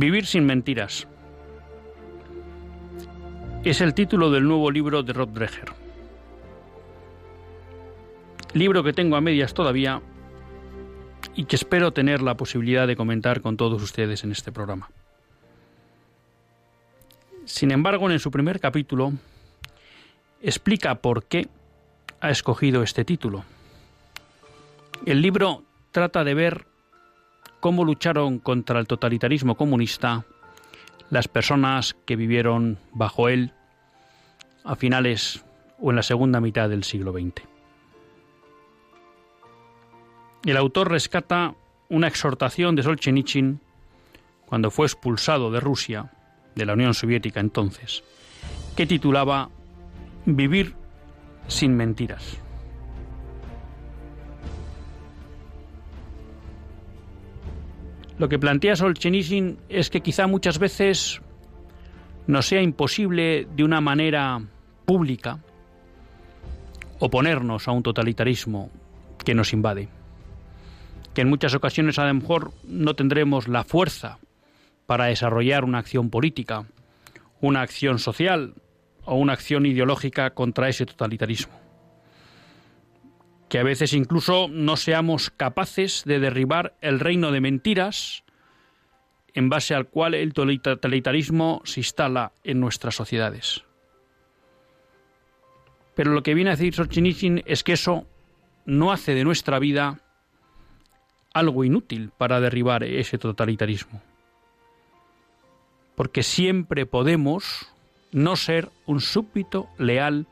Vivir sin mentiras. Es el título del nuevo libro de Rod Dreher. Libro que tengo a medias todavía y que espero tener la posibilidad de comentar con todos ustedes en este programa. Sin embargo, en su primer capítulo explica por qué ha escogido este título. El libro trata de ver cómo lucharon contra el totalitarismo comunista las personas que vivieron bajo él a finales o en la segunda mitad del siglo XX. El autor rescata una exhortación de Solzhenitsyn cuando fue expulsado de Rusia, de la Unión Soviética entonces, que titulaba Vivir sin mentiras. Lo que plantea Solzhenitsyn es que quizá muchas veces nos sea imposible de una manera pública oponernos a un totalitarismo que nos invade. Que en muchas ocasiones a lo mejor no tendremos la fuerza para desarrollar una acción política, una acción social o una acción ideológica contra ese totalitarismo que a veces incluso no seamos capaces de derribar el reino de mentiras en base al cual el totalitarismo se instala en nuestras sociedades. Pero lo que viene a decir Solzhenitsyn es que eso no hace de nuestra vida algo inútil para derribar ese totalitarismo. Porque siempre podemos no ser un súbdito leal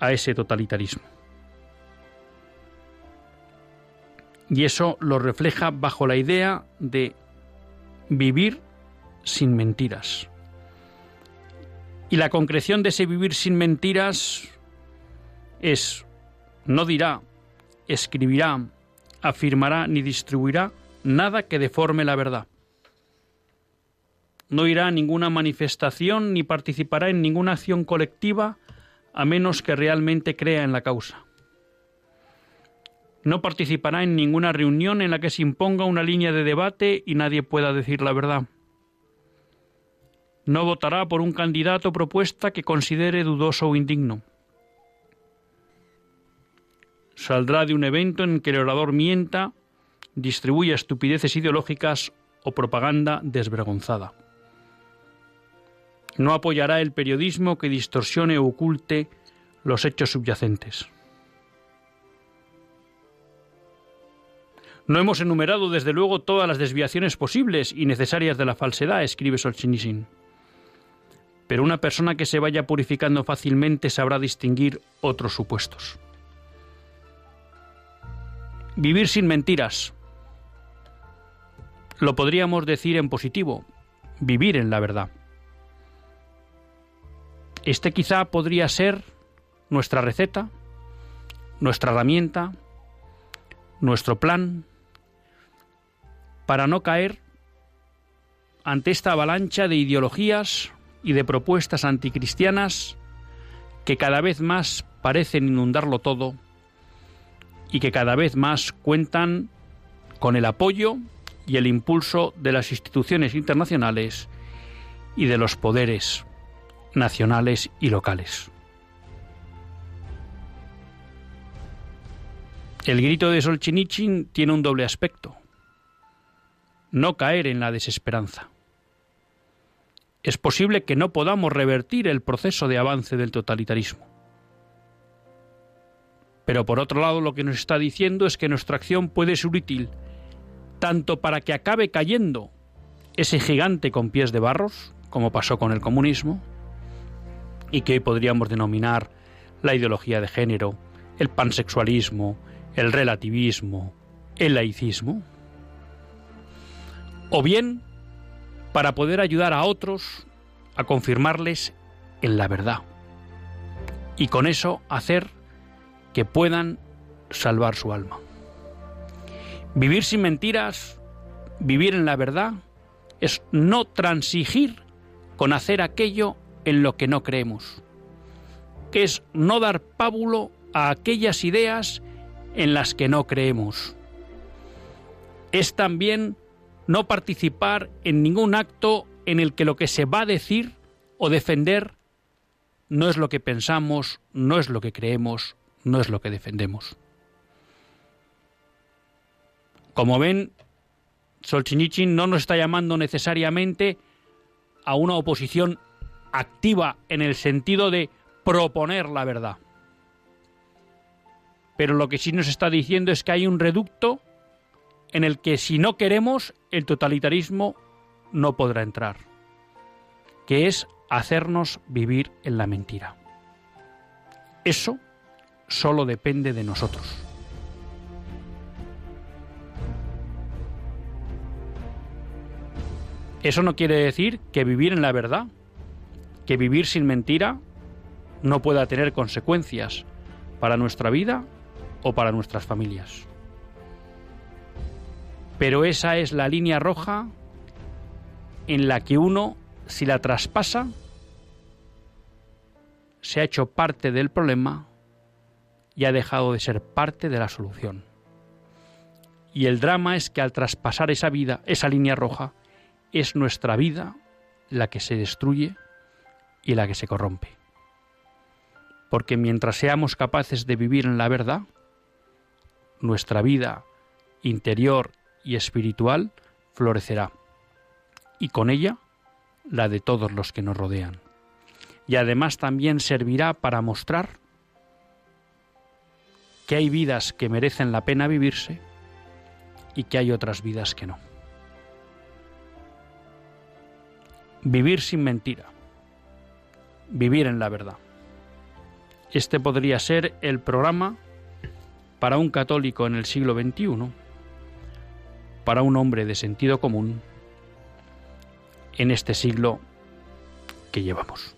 a ese totalitarismo. Y eso lo refleja bajo la idea de vivir sin mentiras. Y la concreción de ese vivir sin mentiras es, no dirá, escribirá, afirmará ni distribuirá nada que deforme la verdad. No irá a ninguna manifestación ni participará en ninguna acción colectiva a menos que realmente crea en la causa. No participará en ninguna reunión en la que se imponga una línea de debate y nadie pueda decir la verdad. No votará por un candidato propuesta que considere dudoso o indigno. Saldrá de un evento en que el orador mienta, distribuya estupideces ideológicas o propaganda desvergonzada. No apoyará el periodismo que distorsione o oculte los hechos subyacentes. No hemos enumerado, desde luego, todas las desviaciones posibles y necesarias de la falsedad, escribe Solzhenitsyn. Pero una persona que se vaya purificando fácilmente sabrá distinguir otros supuestos. Vivir sin mentiras. Lo podríamos decir en positivo, vivir en la verdad. Este quizá podría ser nuestra receta, nuestra herramienta, nuestro plan, para no caer ante esta avalancha de ideologías y de propuestas anticristianas que cada vez más parecen inundarlo todo y que cada vez más cuentan con el apoyo y el impulso de las instituciones internacionales y de los poderes nacionales y locales. El grito de Solzhenitsyn tiene un doble aspecto. No caer en la desesperanza. Es posible que no podamos revertir el proceso de avance del totalitarismo. Pero por otro lado lo que nos está diciendo es que nuestra acción puede ser útil tanto para que acabe cayendo ese gigante con pies de barros, como pasó con el comunismo, y que hoy podríamos denominar la ideología de género, el pansexualismo, el relativismo, el laicismo, o bien para poder ayudar a otros a confirmarles en la verdad y con eso hacer que puedan salvar su alma. Vivir sin mentiras, vivir en la verdad, es no transigir con hacer aquello en lo que no creemos, que es no dar pábulo a aquellas ideas en las que no creemos. Es también no participar en ningún acto en el que lo que se va a decir o defender no es lo que pensamos, no es lo que creemos, no es lo que defendemos. Como ven, Solzhenitsyn no nos está llamando necesariamente a una oposición activa en el sentido de proponer la verdad. Pero lo que sí nos está diciendo es que hay un reducto en el que si no queremos, el totalitarismo no podrá entrar, que es hacernos vivir en la mentira. Eso solo depende de nosotros. Eso no quiere decir que vivir en la verdad, que vivir sin mentira, no pueda tener consecuencias para nuestra vida o para nuestras familias. Pero esa es la línea roja en la que uno, si la traspasa, se ha hecho parte del problema y ha dejado de ser parte de la solución. Y el drama es que al traspasar esa vida, esa línea roja, es nuestra vida la que se destruye y la que se corrompe. Porque mientras seamos capaces de vivir en la verdad, nuestra vida interior y espiritual florecerá, y con ella la de todos los que nos rodean. Y además también servirá para mostrar que hay vidas que merecen la pena vivirse y que hay otras vidas que no. Vivir sin mentira. Vivir en la verdad. Este podría ser el programa para un católico en el siglo XXI, para un hombre de sentido común en este siglo que llevamos.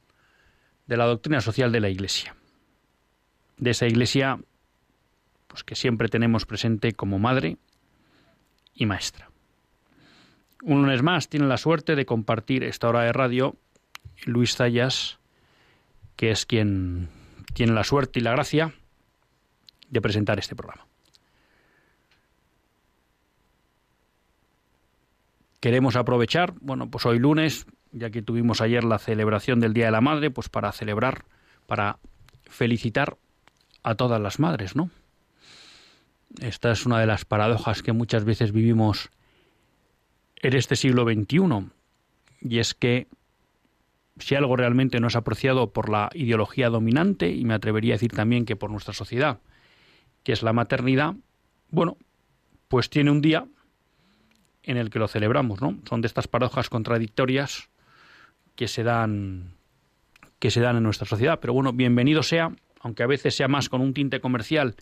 de la doctrina social de la Iglesia, de esa Iglesia pues que siempre tenemos presente como madre y maestra. Un lunes más tiene la suerte de compartir esta hora de radio Luis Zayas, que es quien tiene la suerte y la gracia de presentar este programa. Queremos aprovechar, bueno, pues hoy lunes, ya que tuvimos ayer la celebración del Día de la Madre, pues para celebrar, para felicitar a todas las madres, ¿no? Esta es una de las paradojas que muchas veces vivimos en este siglo XXI, y es que si algo realmente no es apreciado por la ideología dominante, y me atrevería a decir también que por nuestra sociedad, que es la maternidad, bueno, pues tiene un día en el que lo celebramos, ¿no? Son de estas paradojas contradictorias que se dan que se dan en nuestra sociedad, pero bueno, bienvenido sea, aunque a veces sea más con un tinte comercial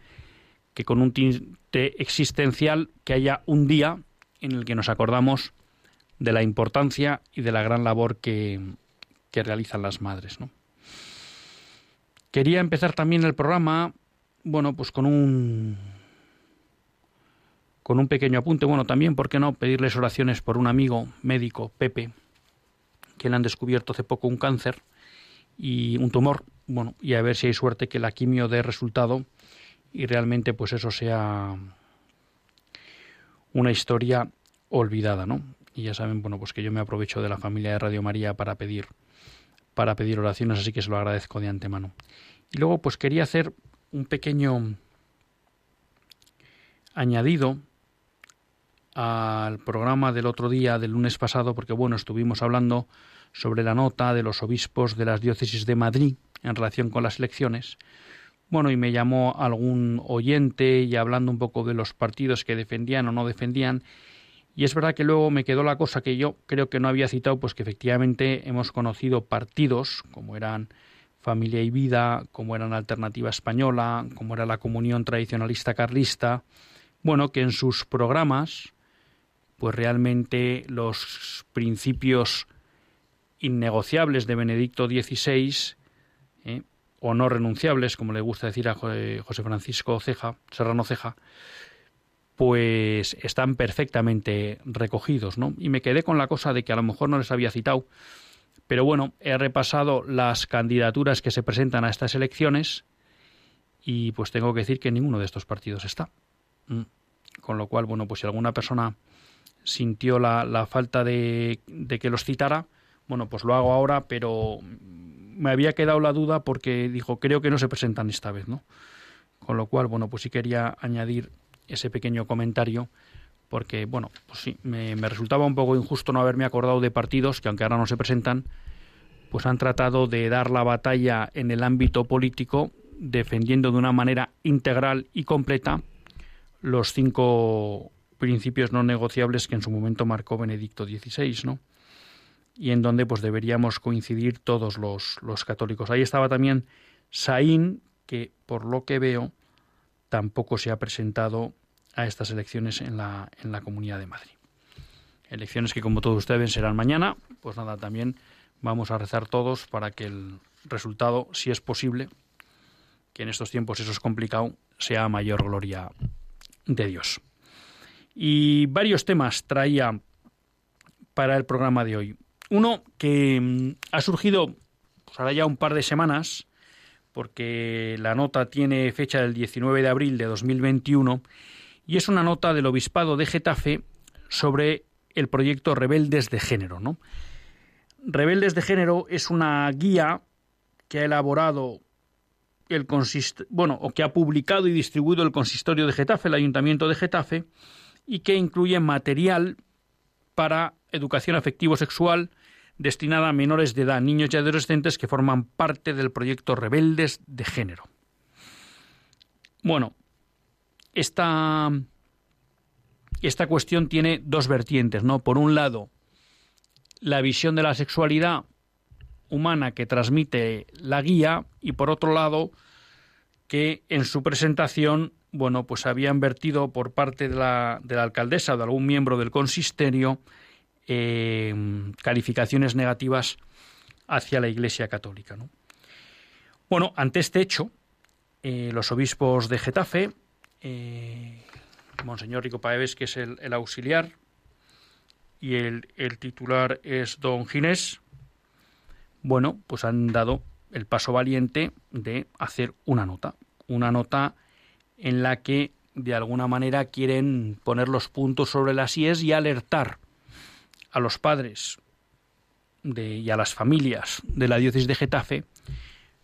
que con un tinte existencial, que haya un día en el que nos acordamos de la importancia y de la gran labor que, que realizan las madres. ¿no? Quería empezar también el programa, bueno, pues con un con un pequeño apunte. Bueno, también, ¿por qué no? Pedirles oraciones por un amigo médico, Pepe, que han descubierto hace poco un cáncer y un tumor. Bueno, y a ver si hay suerte que la quimio dé resultado y realmente pues eso sea una historia olvidada, ¿no? Y ya saben, bueno, pues que yo me aprovecho de la familia de Radio María para pedir para pedir oraciones, así que se lo agradezco de antemano. Y luego pues quería hacer un pequeño añadido al programa del otro día, del lunes pasado, porque bueno, estuvimos hablando sobre la nota de los obispos de las diócesis de Madrid en relación con las elecciones. Bueno, y me llamó algún oyente y hablando un poco de los partidos que defendían o no defendían. Y es verdad que luego me quedó la cosa que yo creo que no había citado, pues que efectivamente hemos conocido partidos como eran Familia y Vida, como eran Alternativa Española, como era la Comunión Tradicionalista Carlista, bueno, que en sus programas, pues realmente los principios innegociables de Benedicto XVI, ¿eh? o no renunciables, como le gusta decir a José Francisco Ceja, Serrano Ceja, pues están perfectamente recogidos, ¿no? Y me quedé con la cosa de que a lo mejor no les había citado, pero bueno, he repasado las candidaturas que se presentan a estas elecciones y pues tengo que decir que ninguno de estos partidos está. Mm. Con lo cual, bueno, pues si alguna persona sintió la, la falta de, de que los citara, bueno, pues lo hago ahora, pero me había quedado la duda porque dijo, creo que no se presentan esta vez, ¿no? Con lo cual, bueno, pues sí quería añadir ese pequeño comentario porque, bueno, pues sí, me, me, resultaba un poco injusto no haberme acordado de partidos que, aunque ahora no se presentan, pues han tratado de dar la batalla en el ámbito político defendiendo de una manera integral y completa los cinco principios no negociables que en su momento marcó Benedicto XVI, ¿no? Y en donde pues deberíamos coincidir todos los, los católicos. Ahí estaba también Saín, que por lo que veo tampoco se ha presentado a estas elecciones en la, en la Comunidad de Madrid. Elecciones que como todos ustedes serán mañana, pues nada, también vamos a rezar todos para que el resultado, si es posible, que en estos tiempos eso es complicado, sea mayor gloria de Dios. Y varios temas traía para el programa de hoy. Uno que mm, ha surgido pues ahora ya un par de semanas, porque la nota tiene fecha del 19 de abril de 2021, y es una nota del Obispado de Getafe sobre el proyecto Rebeldes de Género. ¿no? Rebeldes de Género es una guía que ha elaborado el consist bueno, o que ha publicado y distribuido el consistorio de Getafe, el Ayuntamiento de Getafe, y que incluye material para educación afectivo-sexual destinada a menores de edad, niños y adolescentes que forman parte del proyecto Rebeldes de Género. Bueno, esta, esta cuestión tiene dos vertientes, ¿no? Por un lado, la visión de la sexualidad humana que transmite la guía y por otro lado, que en su presentación bueno, pues habían vertido por parte de la, de la alcaldesa o de algún miembro del consistorio eh, calificaciones negativas hacia la Iglesia Católica. ¿no? Bueno, ante este hecho, eh, los obispos de Getafe eh, Monseñor Rico Paeves, que es el, auxiliar, y el, titular es Don Ginés, bueno, pues han dado el paso valiente de hacer una nota, una nota en la que de alguna manera quieren poner los puntos sobre las IES y alertar a los padres y a las familias de la diócesis de Getafe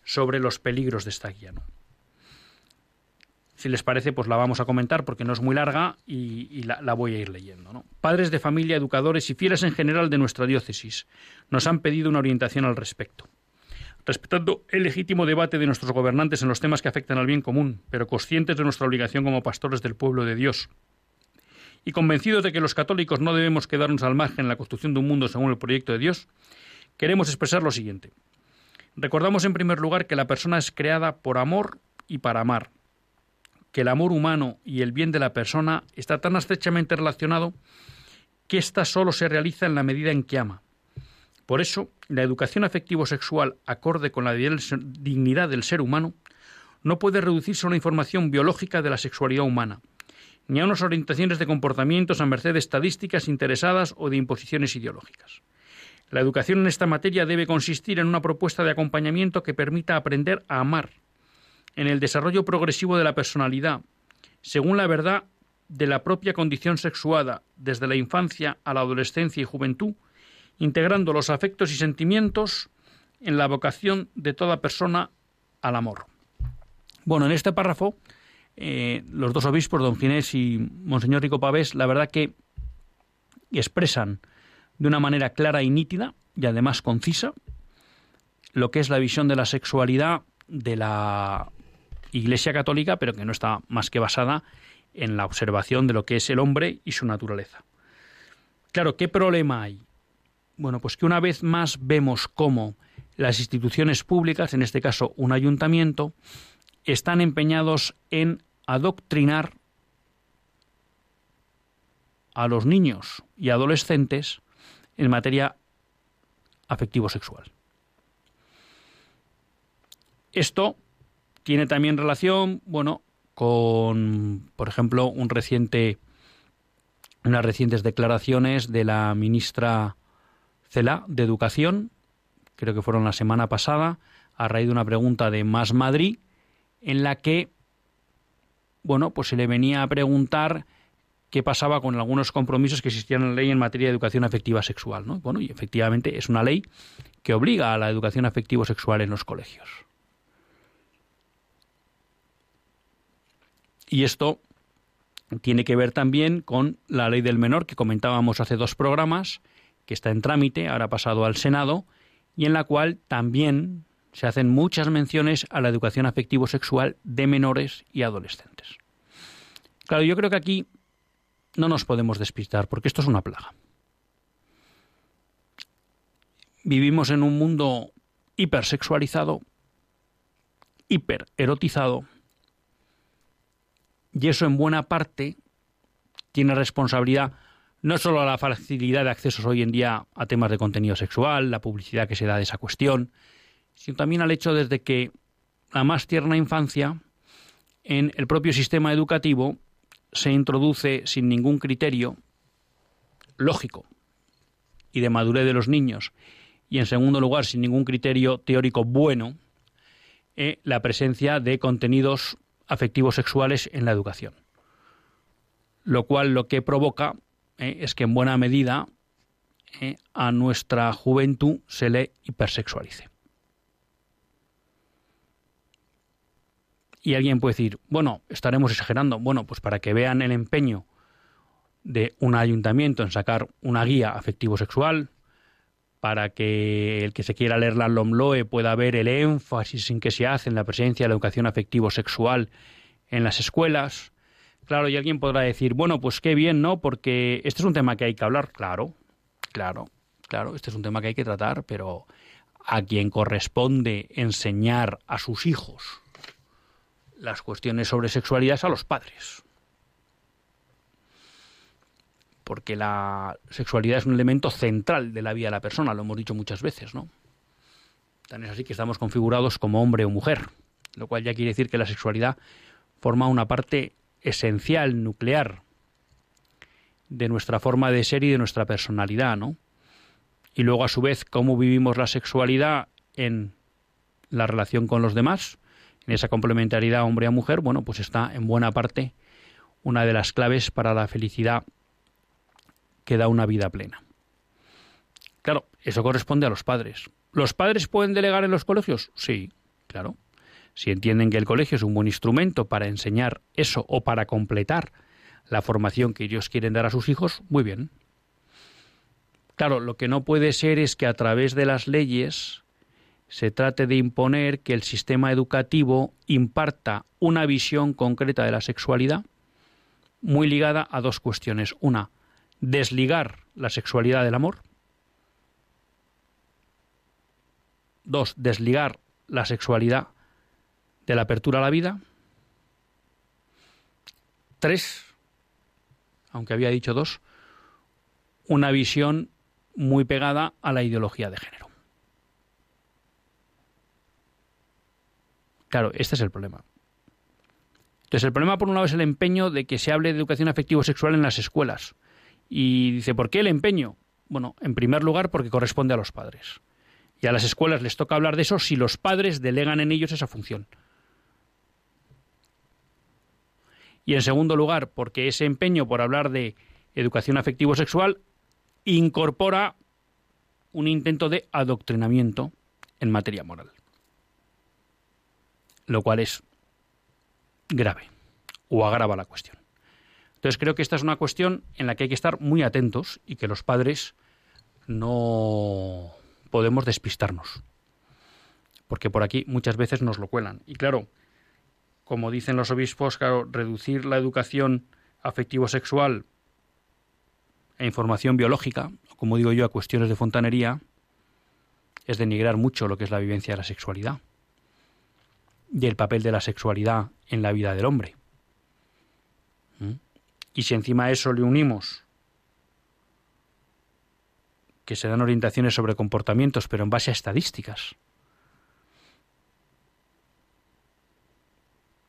sobre los peligros de esta guía. Si les parece, pues la vamos a comentar porque no es muy larga y, la, voy a ir leyendo. Padres de familia, educadores y fieles en general de nuestra diócesis nos han pedido una orientación al respecto. Respetando el legítimo debate de nuestros gobernantes en los temas que afectan al bien común, pero conscientes de nuestra obligación como pastores del pueblo de Dios, y convencidos de que los católicos no debemos quedarnos al margen en la construcción de un mundo según el proyecto de Dios, queremos expresar lo siguiente. Recordamos en primer lugar que la persona es creada por amor y para amar, que el amor humano y el bien de la persona está tan estrechamente relacionado que ésta solo se realiza en la medida en que ama. Por eso, la educación afectivo-sexual acorde con la dignidad del ser humano no puede reducirse a una información biológica de la sexualidad humana, ni a unas orientaciones de comportamientos a merced de estadísticas interesadas o de imposiciones ideológicas. La educación en esta materia debe consistir en una propuesta de acompañamiento que permita aprender a amar, en el desarrollo progresivo de la personalidad, según la verdad de la propia condición sexuada, desde la infancia a la adolescencia y juventud, integrando los afectos y sentimientos en la vocación de toda persona al amor. Bueno, en este párrafo, eh, los dos obispos, don Ginés y Monseñor Rico Pavés, la verdad que expresan de una manera clara y nítida, y además concisa, lo que es la visión de la sexualidad de la Iglesia católica, pero que no está más que basada en la observación de lo que es el hombre y su naturaleza. Claro, ¿qué problema hay? Bueno, pues que una vez más vemos cómo las instituciones públicas, en este caso un ayuntamiento, están empeñados en adoctrinar a los niños y adolescentes en materia afectivo-sexual. Esto tiene también relación, bueno, con, por ejemplo, un reciente, unas recientes declaraciones de la ministra De Educación, creo que fueron la semana pasada, a raíz de una pregunta de Más Madrid, en la que, bueno, pues se le venía a preguntar qué pasaba con algunos compromisos que existían en la ley en materia de educación afectiva sexual, ¿no? Bueno, y efectivamente es una ley que obliga a la educación afectivo sexual en los colegios. Y esto tiene que ver también con la ley del menor que comentábamos hace dos programas, que está en trámite, ahora pasado al Senado, y en la cual también se hacen muchas menciones a la educación afectivo-sexual de menores y adolescentes. Claro, yo creo que aquí no nos podemos despistar, porque esto es una plaga. Vivimos en un mundo hipersexualizado, hipererotizado, y eso en buena parte tiene responsabilidad no solo a la facilidad de accesos hoy en día a temas de contenido sexual, la publicidad que se da de esa cuestión, sino también al hecho desde que la más tierna infancia en el propio sistema educativo se introduce sin ningún criterio lógico y de madurez de los niños y en segundo lugar sin ningún criterio teórico bueno eh, la presencia de contenidos afectivos sexuales en la educación. Lo cual lo que provoca eh, es que en buena medida eh, a nuestra juventud se le hipersexualice. Y alguien puede decir, bueno, estaremos exagerando. Bueno, pues para que vean el empeño de un ayuntamiento en sacar una guía afectivo-sexual, para que el que se quiera leer la LOMLOE pueda ver el énfasis en que se hace en la presencia de la educación afectivo-sexual en las escuelas. Claro, y alguien podrá decir, bueno, pues qué bien, ¿no? Porque este es un tema que hay que hablar. Claro, claro, claro, este es un tema que hay que tratar, pero a quien corresponde enseñar a sus hijos las cuestiones sobre sexualidad es a los padres porque la sexualidad es un elemento central de la vida de la persona, lo hemos dicho muchas veces, ¿no? Tan es así que estamos configurados como hombre o mujer, lo cual ya quiere decir que la sexualidad forma una parte esencial, nuclear, de nuestra forma de ser y de nuestra personalidad, ¿no? Y luego, a su vez, cómo vivimos la sexualidad en la relación con los demás, en esa complementariedad hombre a mujer, bueno, pues está en buena parte una de las claves para la felicidad que da una vida plena. Claro, eso corresponde a los padres. ¿Los padres pueden delegar en los colegios? Sí, claro. Si entienden que el colegio es un buen instrumento para enseñar eso o para completar la formación que ellos quieren dar a sus hijos, muy bien. Claro, lo que no puede ser es que a través de las leyes se trate de imponer que el sistema educativo imparta una visión concreta de la sexualidad muy ligada a dos cuestiones. Una, desligar la sexualidad del amor. Dos, desligar la sexualidad de la apertura a la vida. Tres, aunque había dicho dos, una visión muy pegada a la ideología de género. Claro, este es el problema. Entonces, el problema, por un lado, es el empeño de que se hable de educación afectivo-sexual en las escuelas. Y dice, ¿por qué el empeño? Bueno, en primer lugar, porque corresponde a los padres. Y a las escuelas les toca hablar de eso si los padres delegan en ellos esa función. Y en segundo lugar, porque ese empeño por hablar de educación afectivo-sexual incorpora un intento de adoctrinamiento en materia moral lo cual es grave o agrava la cuestión. Entonces creo que esta es una cuestión en la que hay que estar muy atentos y que los padres no podemos despistarnos. Porque por aquí muchas veces nos lo cuelan. Y claro, como dicen los obispos, claro, reducir la educación afectivo-sexual a información biológica, como digo yo, a cuestiones de fontanería, es denigrar mucho lo que es la vivencia de la sexualidad y el papel de la sexualidad en la vida del hombre. ¿Mm? Y si encima a eso le unimos que se dan orientaciones sobre comportamientos, pero en base a estadísticas,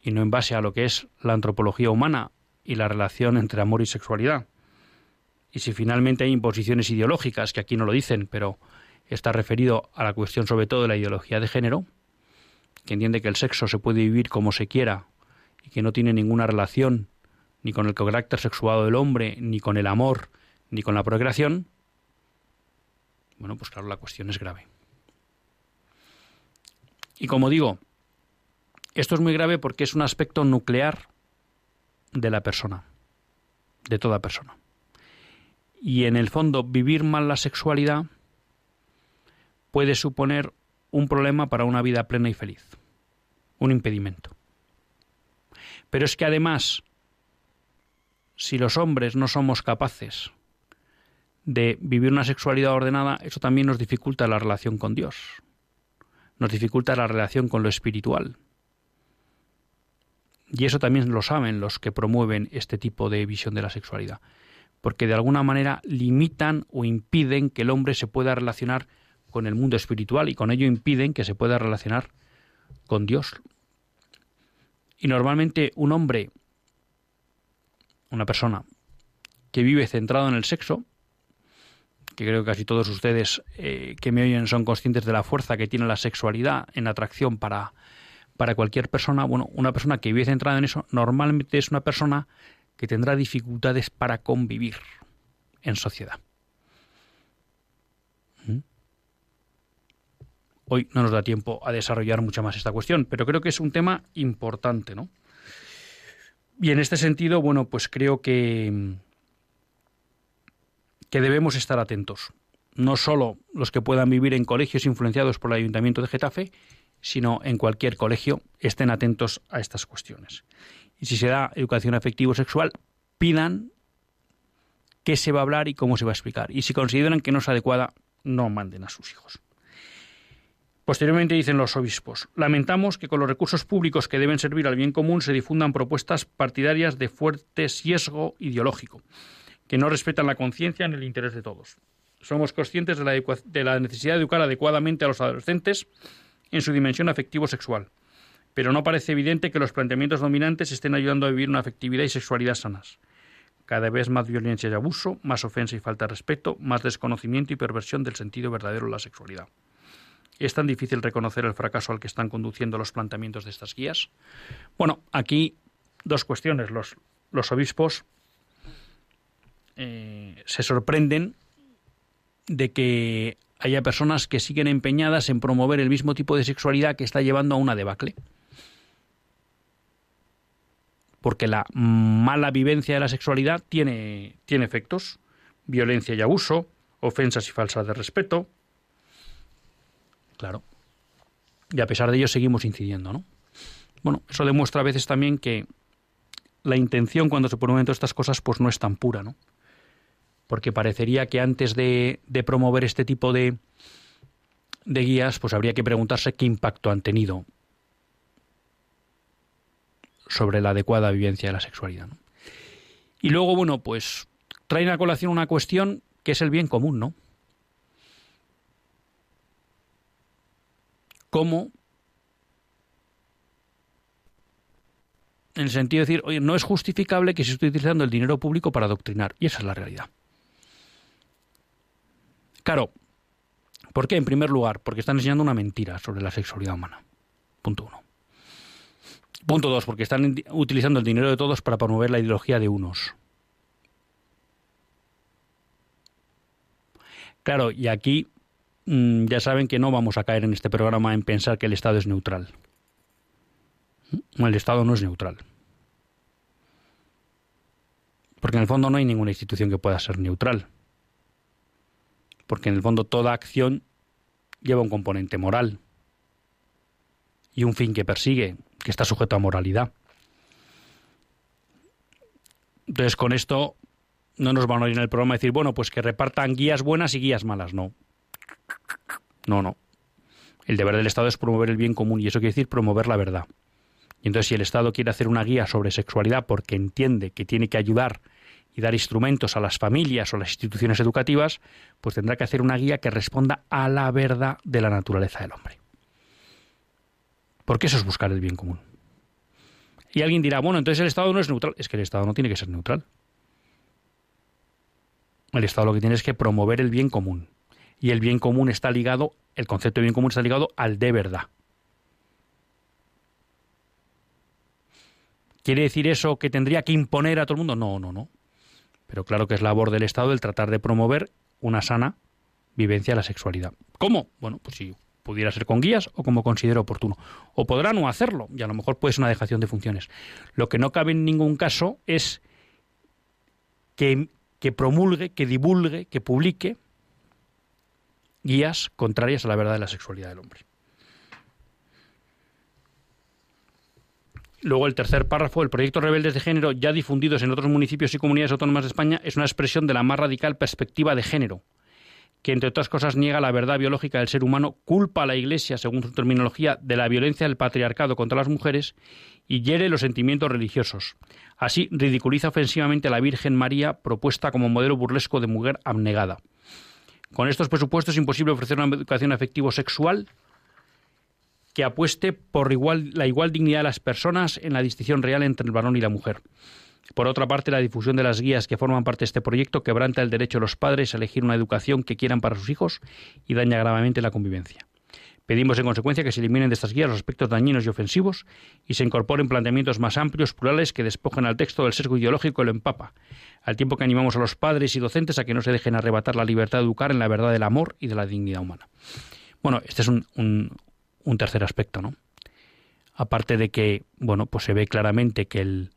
y no en base a lo que es la antropología humana y la relación entre amor y sexualidad. Y si finalmente hay imposiciones ideológicas, que aquí no lo dicen, pero está referido a la cuestión sobre todo de la ideología de género, que entiende que el sexo se puede vivir como se quiera y que no tiene ninguna relación ni con el carácter sexuado del hombre, ni con el amor, ni con la procreación, bueno, pues claro, la cuestión es grave. Y como digo, esto es muy grave porque es un aspecto nuclear de la persona, de toda persona. Y en el fondo, vivir mal la sexualidad puede suponer un problema para una vida plena y feliz, un impedimento. Pero es que además, si los hombres no somos capaces de vivir una sexualidad ordenada, eso también nos dificulta la relación con Dios, nos dificulta la relación con lo espiritual. Y eso también lo saben los que promueven este tipo de visión de la sexualidad, porque de alguna manera limitan o impiden que el hombre se pueda relacionar con el mundo espiritual y con ello impiden que se pueda relacionar con Dios. Y normalmente un hombre, una persona que vive centrado en el sexo, que creo que casi todos ustedes eh, que me oyen son conscientes de la fuerza que tiene la sexualidad en atracción para, para cualquier persona, bueno, una persona que vive centrada en eso normalmente es una persona que tendrá dificultades para convivir en sociedad. Hoy no nos da tiempo a desarrollar mucho más esta cuestión, pero creo que es un tema importante, ¿no? Y en este sentido, bueno, pues creo que, que debemos estar atentos. No solo los que puedan vivir en colegios influenciados por el Ayuntamiento de Getafe, sino en cualquier colegio, estén atentos a estas cuestiones. Y si se da educación afectivo-sexual, pidan qué se va a hablar y cómo se va a explicar. Y si consideran que no es adecuada, no manden a sus hijos. Posteriormente dicen los obispos, lamentamos que con los recursos públicos que deben servir al bien común se difundan propuestas partidarias de fuerte sesgo ideológico, que no respetan la conciencia ni el interés de todos. Somos conscientes de la, de la necesidad de educar adecuadamente a los adolescentes en su dimensión afectivo-sexual, pero no parece evidente que los planteamientos dominantes estén ayudando a vivir una afectividad y sexualidad sanas. Cada vez más violencia y abuso, más ofensa y falta de respeto, más desconocimiento y perversión del sentido verdadero de la sexualidad. ¿Es tan difícil reconocer el fracaso al que están conduciendo los planteamientos de estas guías? Bueno, aquí dos cuestiones. Los, los obispos eh, se sorprenden de que haya personas que siguen empeñadas en promover el mismo tipo de sexualidad que está llevando a una debacle porque la mala vivencia de la sexualidad tiene, tiene efectos, violencia y abuso, ofensas y falsas de respeto. Claro. Y a pesar de ello seguimos incidiendo, ¿no? Bueno, eso demuestra a veces también que la intención cuando se promueven todas estas cosas pues no es tan pura, ¿no? Porque parecería que antes de, promover este tipo de, de guías, pues habría que preguntarse qué impacto han tenido sobre la adecuada vivencia de la sexualidad. Y luego, bueno, pues traen a colación una cuestión que es el bien común, ¿no? ¿Cómo? En el sentido de decir, oye, no es justificable que se esté utilizando el dinero público para adoctrinar. Y esa es la realidad. Claro, ¿por qué? En primer lugar, porque están enseñando una mentira sobre la sexualidad humana. Punto uno. Punto dos, porque están utilizando el dinero de todos para promover la ideología de unos. Claro, y aquí mm, ya saben que no vamos a caer en este programa en pensar que el Estado es neutral. El Estado no es neutral. Porque en el fondo no hay ninguna institución que pueda ser neutral. Porque en el fondo toda acción lleva un componente moral y un fin que persigue, que está sujeto a moralidad. Entonces, con esto no nos van a oír en el programa decir, bueno, pues que repartan guías buenas y guías malas. No. No, no. El deber del Estado es promover el bien común y eso quiere decir promover la verdad. Y entonces, si el Estado quiere hacer una guía sobre sexualidad porque entiende que tiene que ayudar y dar instrumentos a las familias o las instituciones educativas, pues tendrá que hacer una guía que responda a la verdad de la naturaleza del hombre. Porque eso es buscar el bien común. Y alguien dirá, bueno, entonces el Estado no es neutral. Es que el Estado no tiene que ser neutral. El Estado lo que tiene es que promover el bien común. Y el bien común está ligado, el concepto de bien común está ligado al de verdad. ¿Quiere decir eso que tendría que imponer a todo el mundo? No, no, no. Pero claro que es labor del Estado el tratar de promover una sana vivencia de la sexualidad. ¿Cómo? Bueno, pues sí, pudiera ser con guías o como considere oportuno. O podrá no hacerlo, y a lo mejor puede ser una dejación de funciones. Lo que no cabe en ningún caso es que, que promulgue, que divulgue, que publique guías contrarias a la verdad de la sexualidad del hombre. Luego el tercer párrafo, el proyecto Rebeldes de Género, ya difundidos en otros municipios y comunidades autónomas de España, es una expresión de la más radical perspectiva de género, que entre otras cosas niega la verdad biológica del ser humano, culpa a la Iglesia, según su terminología, de la violencia del patriarcado contra las mujeres y hiere los sentimientos religiosos. Así ridiculiza ofensivamente a la Virgen María, propuesta como modelo burlesco de mujer abnegada. Con estos presupuestos es imposible ofrecer una educación afectivo-sexual que apueste por igual, la igual dignidad de las personas en la distinción real entre el varón y la mujer. Por otra parte, la difusión de las guías que forman parte de este proyecto quebranta el derecho de los padres a elegir una educación que quieran para sus hijos y daña gravemente la convivencia. Pedimos en consecuencia que se eliminen de estas guías los aspectos dañinos y ofensivos y se incorporen planteamientos más amplios, plurales, que despojen al texto del sesgo ideológico y lo empapa, al tiempo que animamos a los padres y docentes a que no se dejen arrebatar la libertad de educar en la verdad del amor y de la dignidad humana. Bueno, este es un, un tercer aspecto, ¿no? Aparte de que, bueno, pues se ve claramente que el,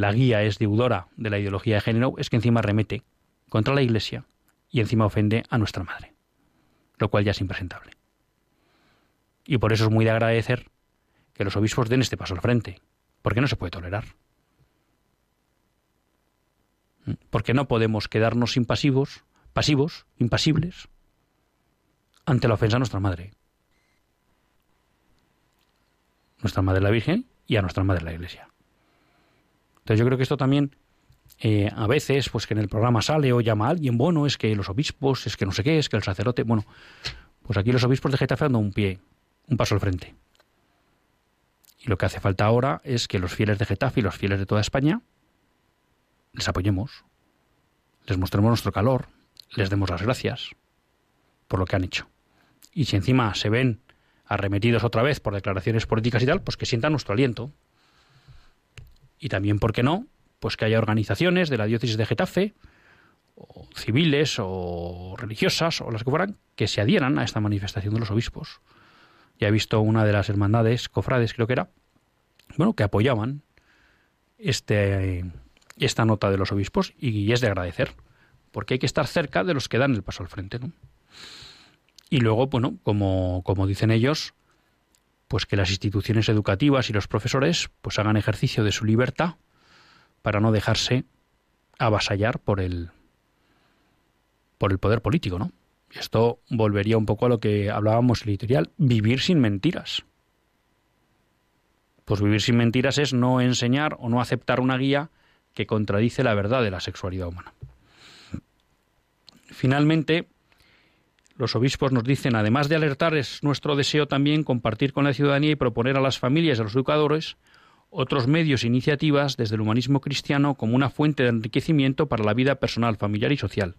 la guía es deudora de la ideología de género, es que encima remete contra la Iglesia y encima ofende a nuestra madre, lo cual ya es impresentable. Y por eso es muy de agradecer que los obispos den este paso al frente, porque no se puede tolerar. Porque no podemos quedarnos impasivos, pasivos, impasibles, ante la ofensa a nuestra madre. Nuestra madre la Virgen y a nuestra madre la Iglesia. Entonces yo creo que esto también eh, a veces, pues que en el programa sale o llama a alguien, bueno, es que los obispos, es que no sé qué, es que el sacerdote, bueno, pues aquí los obispos de Getafe dando un pie, un paso al frente. Y lo que hace falta ahora es que los fieles de Getafe y los fieles de toda España les apoyemos, les mostremos nuestro calor, les demos las gracias por lo que han hecho. Y si encima se ven arremetidos otra vez por declaraciones políticas y tal, pues que sientan nuestro aliento. Y también, ¿por qué no? Pues que haya organizaciones de la diócesis de Getafe, o civiles o religiosas, o las que fueran, que se adhieran a esta manifestación de los obispos. Ya he visto una de las hermandades, cofrades creo que era, bueno, que apoyaban este, esta nota de los obispos y es de agradecer, porque hay que estar cerca de los que dan el paso al frente, ¿no? Y luego, bueno, como, como dicen ellos, pues que las instituciones educativas y los profesores pues hagan ejercicio de su libertad para no dejarse avasallar por el por el poder político, ¿no? Esto volvería un poco a lo que hablábamos en el editorial, vivir sin mentiras. Pues vivir sin mentiras es no enseñar o no aceptar una guía que contradice la verdad de la sexualidad humana. Finalmente, los obispos nos dicen, además de alertar, es nuestro deseo también compartir con la ciudadanía y proponer a las familias y a los educadores otros medios e iniciativas desde el humanismo cristiano como una fuente de enriquecimiento para la vida personal, familiar y social.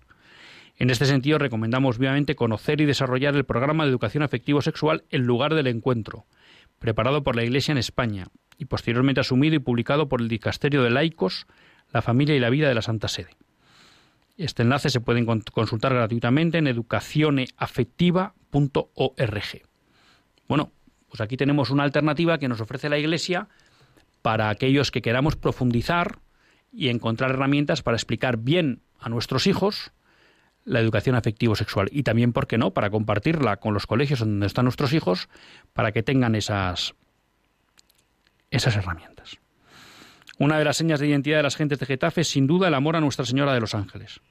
En este sentido, recomendamos vivamente conocer y desarrollar el programa de educación afectivo-sexual en lugar del encuentro, preparado por la Iglesia en España y posteriormente asumido y publicado por el Dicasterio de Laicos, la Familia y la Vida de la Santa Sede. Este enlace se puede consultar gratuitamente en educacioneafectiva.org. Bueno, pues aquí tenemos una alternativa que nos ofrece la Iglesia para aquellos que queramos profundizar y encontrar herramientas para explicar bien a nuestros hijos la educación afectivo-sexual y también, ¿por qué no?, para compartirla con los colegios donde están nuestros hijos para que tengan esas, esas herramientas. Una de las señas de identidad de las gentes de Getafe es sin duda el amor a Nuestra Señora de los Ángeles.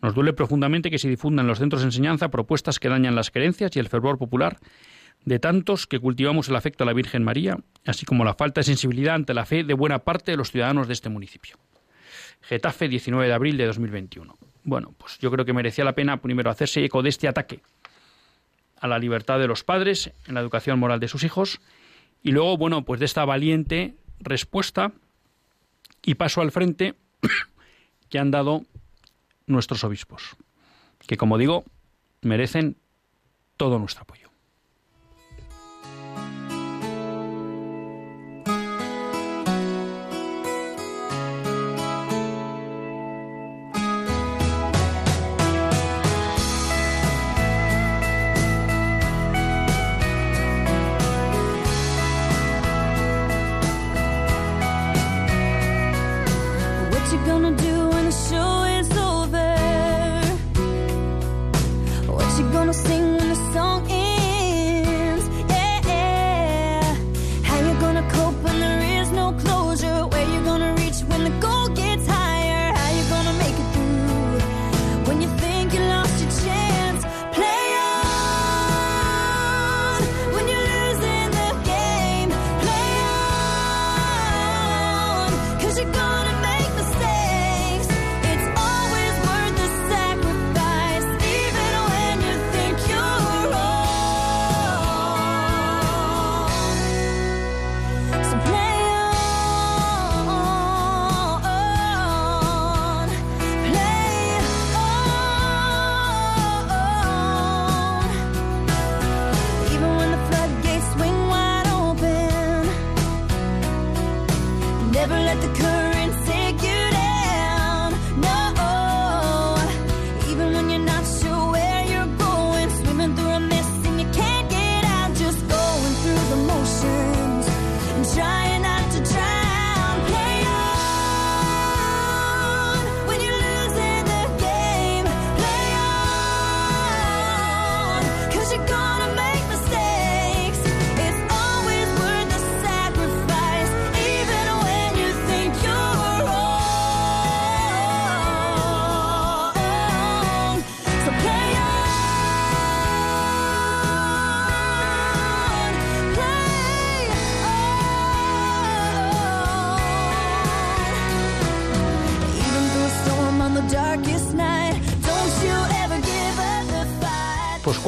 Nos duele profundamente que se difundan en los centros de enseñanza propuestas que dañan las creencias y el fervor popular de tantos que cultivamos el afecto a la Virgen María, así como la falta de sensibilidad ante la fe de buena parte de los ciudadanos de este municipio. Getafe, 19 de abril de 2021. Bueno, pues yo creo que merecía la pena primero hacerse eco de este ataque a la libertad de los padres en la educación moral de sus hijos y luego, bueno, pues de esta valiente respuesta y paso al frente que han dado nuestros obispos, que como digo, merecen todo nuestro apoyo.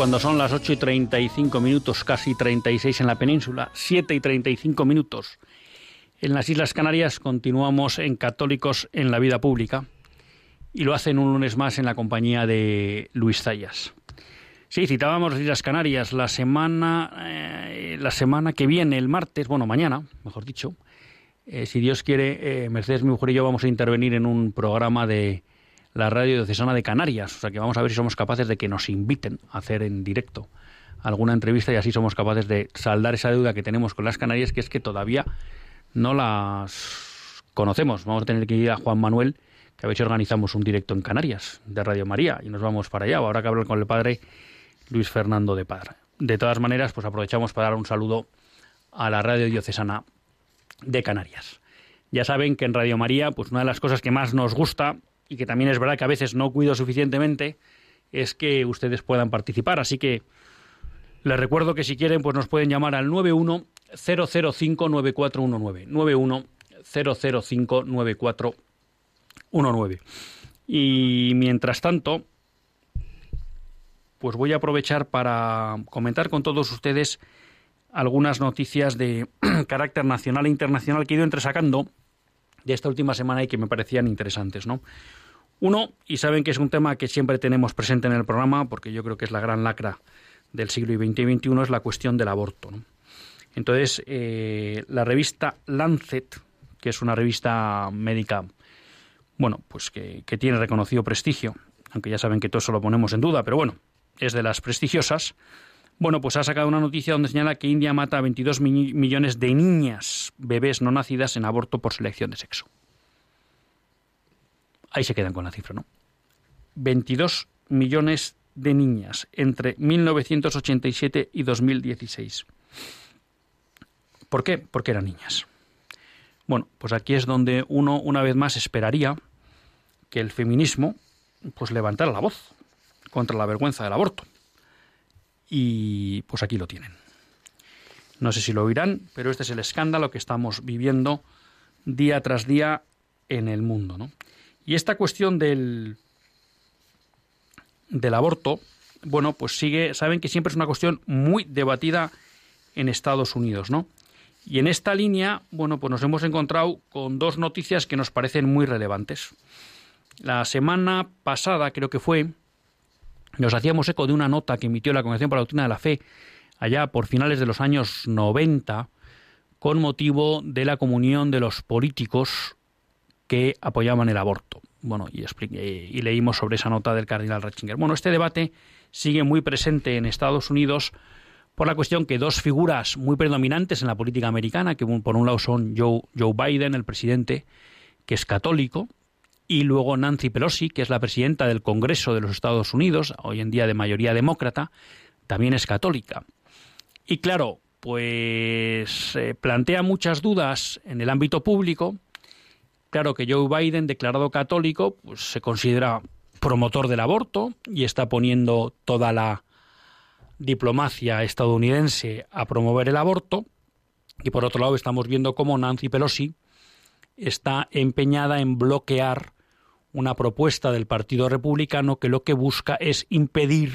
Cuando son las 8 y 35 minutos, casi 36 en la península, 7 y 35 minutos en las Islas Canarias, continuamos en Católicos en la Vida Pública y lo hacen un lunes más en la compañía de Luis Zayas. Sí, citábamos las Islas Canarias la semana, eh, la semana que viene, el martes, bueno, mañana, mejor dicho, eh, si Dios quiere, eh, Mercedes, mi mujer y yo vamos a intervenir en un programa de la radio diocesana de Canarias. O sea que vamos a ver si somos capaces de que nos inviten a hacer en directo alguna entrevista y así somos capaces de saldar esa deuda que tenemos con las Canarias, que es que todavía no las conocemos. Vamos a tener que ir a Juan Manuel, que a si organizamos un directo en Canarias de Radio María y nos vamos para allá. Ahora que hablar con el padre Luis Fernando de Padre. De todas maneras, pues aprovechamos para dar un saludo a la radio diocesana de Canarias. Ya saben que en Radio María, pues una de las cosas que más nos gusta y que también es verdad que a veces no cuido suficientemente, es que ustedes puedan participar. Así que les recuerdo que si quieren, pues nos pueden llamar al 91 005 9419. 91 005 9419. Y mientras tanto, pues voy a aprovechar para comentar con todos ustedes algunas noticias de carácter nacional e internacional que he ido entresacando de esta última semana y que me parecían interesantes, ¿no? Uno, y saben que es un tema que siempre tenemos presente en el programa, porque yo creo que es la gran lacra del siglo XX y XXI, es la cuestión del aborto. Entonces, eh, la revista Lancet, que es una revista médica, bueno, pues que, que, tiene reconocido prestigio, aunque ya saben que todo eso lo ponemos en duda, pero bueno, es de las prestigiosas, bueno, pues ha sacado una noticia donde señala que India mata a 22 millones de niñas, bebés no nacidas en aborto por selección de sexo. Ahí se quedan con la cifra, ¿no? 22 millones de niñas entre 1987 y 2016. ¿Por qué? Porque eran niñas. Bueno, pues aquí es donde uno una vez más esperaría que el feminismo pues levantara la voz contra la vergüenza del aborto y pues aquí lo tienen. No sé si lo oirán, pero este es el escándalo que estamos viviendo día tras día en el mundo. ¿no? Y esta cuestión del, del aborto, bueno, pues sigue, saben que siempre es una cuestión muy debatida en Estados Unidos, ¿no? Y en esta línea, bueno, pues nos hemos encontrado con dos noticias que nos parecen muy relevantes. La semana pasada, creo que fue, nos hacíamos eco de una nota que emitió la Congregación para la Doctrina de la Fe allá por finales de los años 90 con motivo de la comunión de los políticos que apoyaban el aborto. Bueno, y, y leímos sobre esa nota del cardenal Ratzinger. Bueno, este debate sigue muy presente en Estados Unidos por la cuestión que dos figuras muy predominantes en la política americana, que por un lado son Joe Biden, el presidente, que es católico, y luego Nancy Pelosi, que es la presidenta del Congreso de los Estados Unidos, hoy en día de mayoría demócrata, también es católica. Y claro, pues eh, plantea muchas dudas en el ámbito público. Claro que Joe Biden, declarado católico, pues se considera promotor del aborto y está poniendo toda la diplomacia estadounidense a promover el aborto. Y por otro lado estamos viendo cómo Nancy Pelosi está empeñada en bloquear una propuesta del Partido Republicano que lo que busca es impedir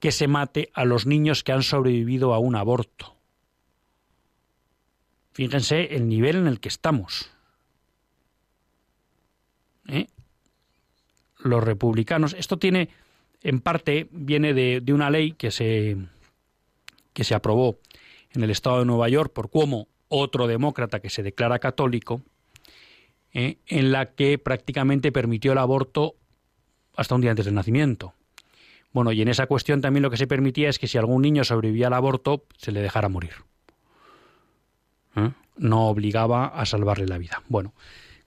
que se mate a los niños que han sobrevivido a un aborto. Fíjense el nivel en el que estamos. ¿Eh? Los republicanos. Esto tiene, en parte, viene de, de, una ley que se, que se aprobó en el estado de Nueva York por Cuomo, otro demócrata que se declara católico, ¿eh? en la que prácticamente permitió el aborto hasta un día antes del nacimiento. Bueno, y en esa cuestión también lo que se permitía es que si algún niño sobrevivía al aborto, se le dejara morir. ¿Eh? No obligaba a salvarle la vida. Bueno,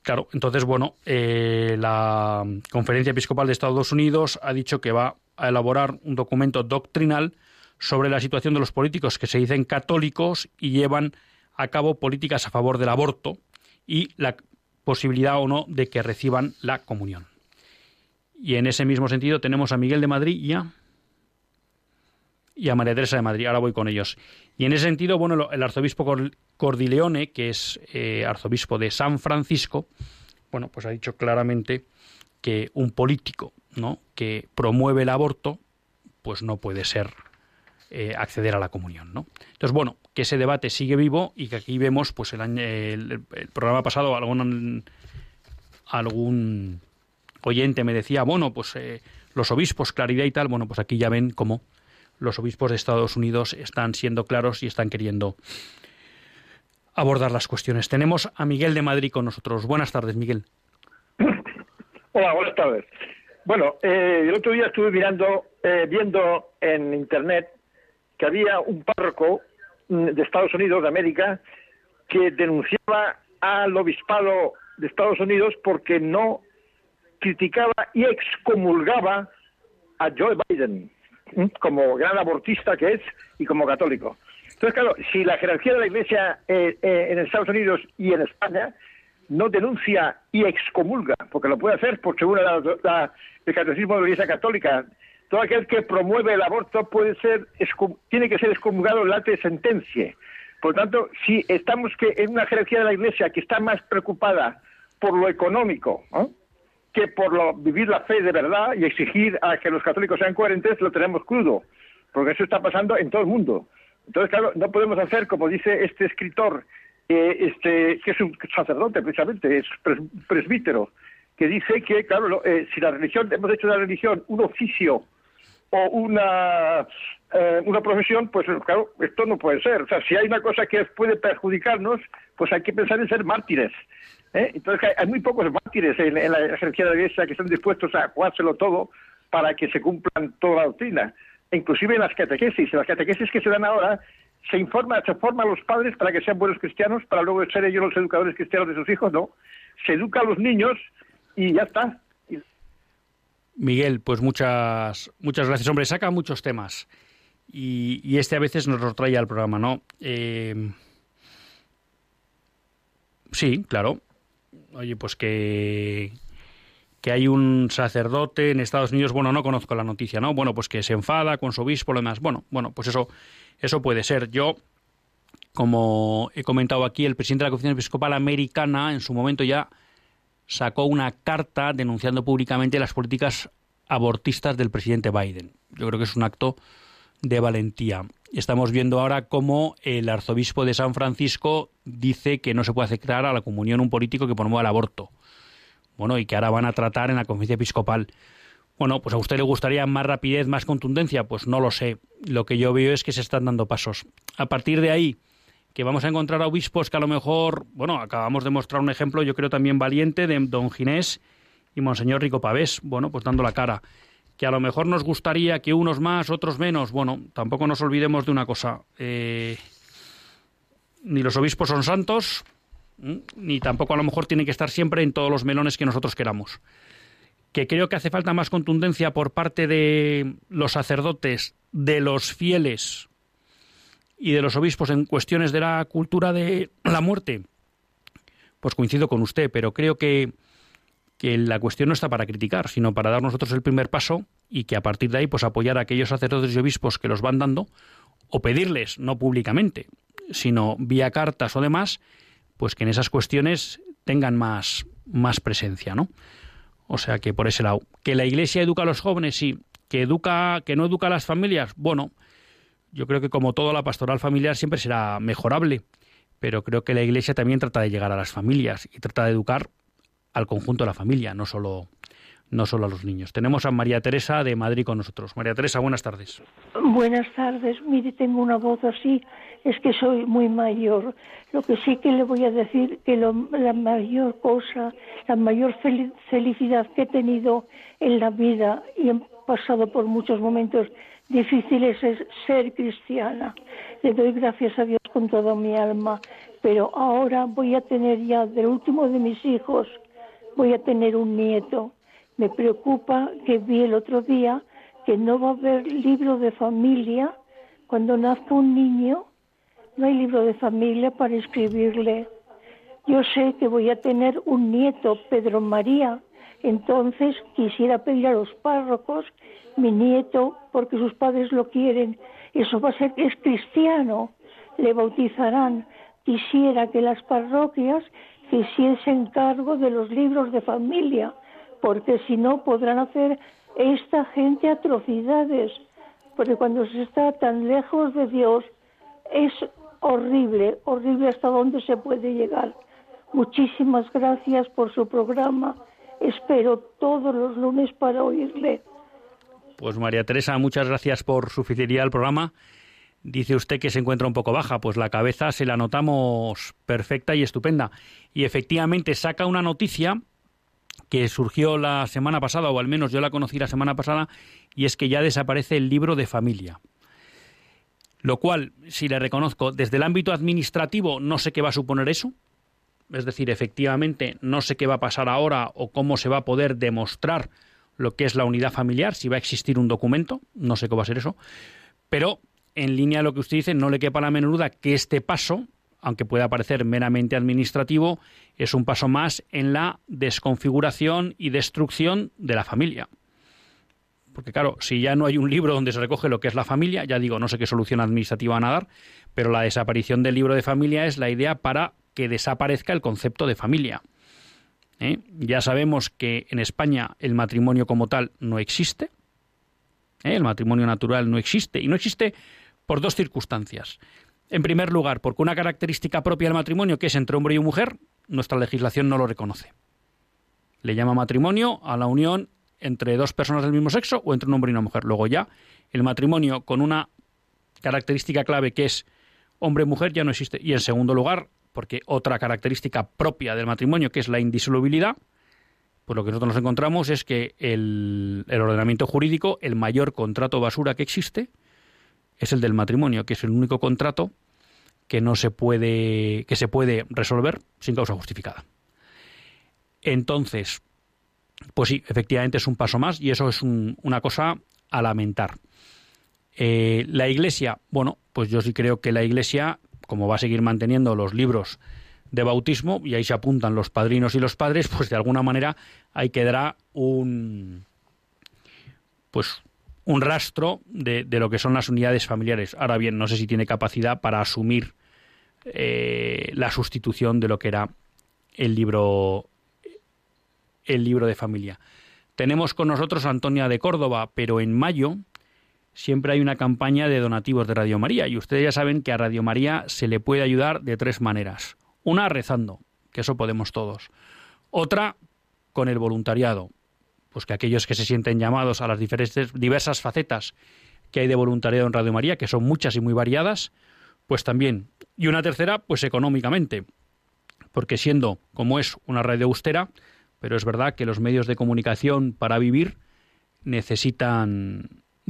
claro, entonces, bueno, eh, la Conferencia Episcopal de Estados Unidos ha dicho que va a elaborar un documento doctrinal sobre la situación de los políticos que se dicen católicos y llevan a cabo políticas a favor del aborto y la posibilidad o no de que reciban la comunión. Y en ese mismo sentido tenemos a Miguel de Madrid y a, y a María Teresa de Madrid. Ahora voy con ellos. Y en ese sentido, bueno, el arzobispo Cordileone, que es eh, arzobispo de San Francisco, bueno, pues ha dicho claramente que un político ¿no? que promueve el aborto, pues no puede ser eh, acceder a la comunión, ¿no? Entonces, bueno, que ese debate sigue vivo y que aquí vemos, pues el, año, el, programa pasado algún algún oyente me decía, bueno, pues eh, los obispos, claridad y tal, bueno, pues aquí ya ven cómo los obispos de Estados Unidos están siendo claros y están queriendo abordar las cuestiones. Tenemos a Miguel de Madrid con nosotros. Buenas tardes, Miguel. Hola, buenas tardes. Bueno, eh, el otro día estuve mirando, eh, viendo en Internet que había un párroco mm, de Estados Unidos, de América, que denunciaba al obispado de Estados Unidos porque no criticaba y excomulgaba a Joe Biden como gran abortista que es y como católico. Entonces, claro, si la jerarquía de la Iglesia eh, eh, en Estados Unidos y en España no denuncia y excomulga, porque lo puede hacer por según la, el catecismo de la Iglesia Católica, todo aquel que promueve el aborto puede ser tiene que ser excomulgado en la sentencia. Por tanto, si estamos que en una jerarquía de la Iglesia que está más preocupada por lo económico que por lo, vivir la fe de verdad y exigir a que los católicos sean coherentes, lo tenemos crudo, porque eso está pasando en todo el mundo. Entonces, claro, no podemos hacer, como dice este escritor, eh, este, que es un sacerdote precisamente, es presbítero, que dice que, claro, eh, si la religión, hemos hecho de la religión un oficio o una, eh, una profesión, pues claro, esto no puede ser. O sea, si hay una cosa que puede perjudicarnos, pues hay que pensar en ser mártires. ¿eh? Entonces hay muy pocos mártires en, la ejercicio de la Iglesia que están dispuestos a jugárselo todo para que se cumplan toda la doctrina. E inclusive en las catequesis, en las catequesis que se dan ahora, se informa, se forma a los padres para que sean buenos cristianos, para luego ser ellos los educadores cristianos de sus hijos, no. Se educa a los niños y ya está. Miguel, pues muchas, muchas gracias. Hombre, saca muchos temas. Y, este a veces nos lo trae al programa, ¿no? Eh, sí, claro oye, pues que, que hay un sacerdote en Estados Unidos, bueno, no conozco la noticia, ¿no? Bueno, pues que se enfada con su obispo, lo demás. Bueno, bueno, pues eso, eso puede ser. Yo, como he comentado aquí, el presidente de la Conferencia Episcopal Americana en su momento ya sacó una carta denunciando públicamente las políticas abortistas del presidente Biden. Yo creo que es un acto de valentía. Estamos viendo ahora cómo el arzobispo de San Francisco dice que no se puede aceptar a la comunión un político que promueva el aborto. Bueno, y que ahora van a tratar en la conferencia episcopal. Bueno, pues a usted le gustaría más rapidez, más contundencia, pues no lo sé. Lo que yo veo es que se están dando pasos. A partir de ahí, que vamos a encontrar a obispos que a lo mejor, bueno, acabamos de mostrar un ejemplo, yo creo también valiente, de don Ginés y Monseñor Rico Pavés, bueno, pues dando la cara que a lo mejor nos gustaría que unos más, otros menos. Bueno, tampoco nos olvidemos de una cosa. Eh, ni los obispos son santos, ni tampoco a lo mejor tienen que estar siempre en todos los melones que nosotros queramos. Que creo que hace falta más contundencia por parte de los sacerdotes, de los fieles y de los obispos en cuestiones de la cultura de la muerte. Pues coincido con usted, pero creo que que la cuestión no está para criticar, sino para dar nosotros el primer paso y que a partir de ahí pues apoyar a aquellos sacerdotes y obispos que los van dando o pedirles, no públicamente, sino vía cartas o demás, pues que en esas cuestiones tengan más, más presencia, ¿no? O sea que por ese lado, que la Iglesia educa a los jóvenes, sí, que educa, que no educa a las familias, bueno, yo creo que como todo la pastoral familiar siempre será mejorable, pero creo que la Iglesia también trata de llegar a las familias y trata de educar al conjunto de la familia, no solo no solo a los niños. Tenemos a María Teresa de Madrid con nosotros. María Teresa, buenas tardes. Buenas tardes. Mire, tengo una voz así, es que soy muy mayor. Lo que sí que le voy a decir que la mayor cosa, la mayor felicidad que he tenido en la vida y he pasado por muchos momentos difíciles es ser cristiana. Le doy gracias a Dios con toda mi alma, pero ahora voy a tener ya del último de mis hijos voy a tener un nieto. Me preocupa que vi el otro día que no va a haber libro de familia cuando nazca un niño. No hay libro de familia para escribirle. Yo sé que voy a tener un nieto, Pedro María. Entonces quisiera pedir a los párrocos, mi nieto, porque sus padres lo quieren. Eso va a ser es cristiano. Le bautizarán. Quisiera que las parroquias que hiciesen cargo de los libros de familia, porque si no podrán hacer esta gente atrocidades. porque cuando se está tan lejos de Dios es horrible, horrible hasta dónde se puede llegar. Muchísimas gracias por su programa. Espero todos los lunes para oírle. Pues María Teresa, muchas gracias por su fidelidad al programa. Dice usted que se encuentra un poco baja, pues la cabeza se la notamos perfecta y estupenda. Y efectivamente saca una noticia que surgió la semana pasada, o al menos yo la conocí la semana pasada, y es que ya desaparece el libro de familia. Lo cual, si le reconozco, desde el ámbito administrativo no sé qué va a suponer eso. Es decir, efectivamente, no sé qué va a pasar ahora o cómo se va a poder demostrar lo que es la unidad familiar, si va a existir un documento, no sé cómo va a ser eso. Pero, en línea a lo que usted dice, no le quepa la menor duda que este paso, aunque pueda parecer meramente administrativo, es un paso más en la desconfiguración y destrucción de la familia. Porque claro, si ya no hay un libro donde se recoge lo que es la familia, ya digo, no sé qué solución administrativa van a dar, pero la desaparición del libro de familia es la idea para que desaparezca el concepto de familia. ¿Eh? Ya sabemos que en España el matrimonio como tal no existe, ¿eh? el matrimonio natural no existe, y no existe por dos circunstancias. En primer lugar, porque una característica propia del matrimonio, que es entre hombre y mujer, nuestra legislación no lo reconoce. Le llama matrimonio a la unión entre dos personas del mismo sexo o entre un hombre y una mujer. Luego ya el matrimonio con una característica clave que es hombre-mujer ya no existe. Y en segundo lugar, porque otra característica propia del matrimonio que es la indisolubilidad, pues lo que nosotros nos encontramos es que el, el ordenamiento jurídico, el mayor contrato basura que existe, es el del matrimonio, que es el único contrato que no se puede que se puede resolver sin causa justificada. Entonces, pues sí, efectivamente es un paso más y eso es una cosa a lamentar. Eh, la Iglesia, bueno, pues yo sí creo que la Iglesia, como va a seguir manteniendo los libros de bautismo y ahí se apuntan los padrinos y los padres, pues de alguna manera ahí quedará un pues un rastro de, lo que son las unidades familiares. Ahora bien, no sé si tiene capacidad para asumir eh, la sustitución de lo que era el libro el libro de familia. Tenemos con nosotros a Antonia de Córdoba, pero en mayo siempre hay una campaña de donativos de Radio María y ustedes ya saben que a Radio María se le puede ayudar de tres maneras. Una rezando, que eso podemos todos. Otra con el voluntariado, pues que aquellos que se sienten llamados a las diferentes, diversas facetas que hay de voluntariado en Radio María, que son muchas y muy variadas, pues también. Y una tercera, pues económicamente, porque siendo como es una radio austera, pero es verdad que los medios de comunicación para vivir necesitan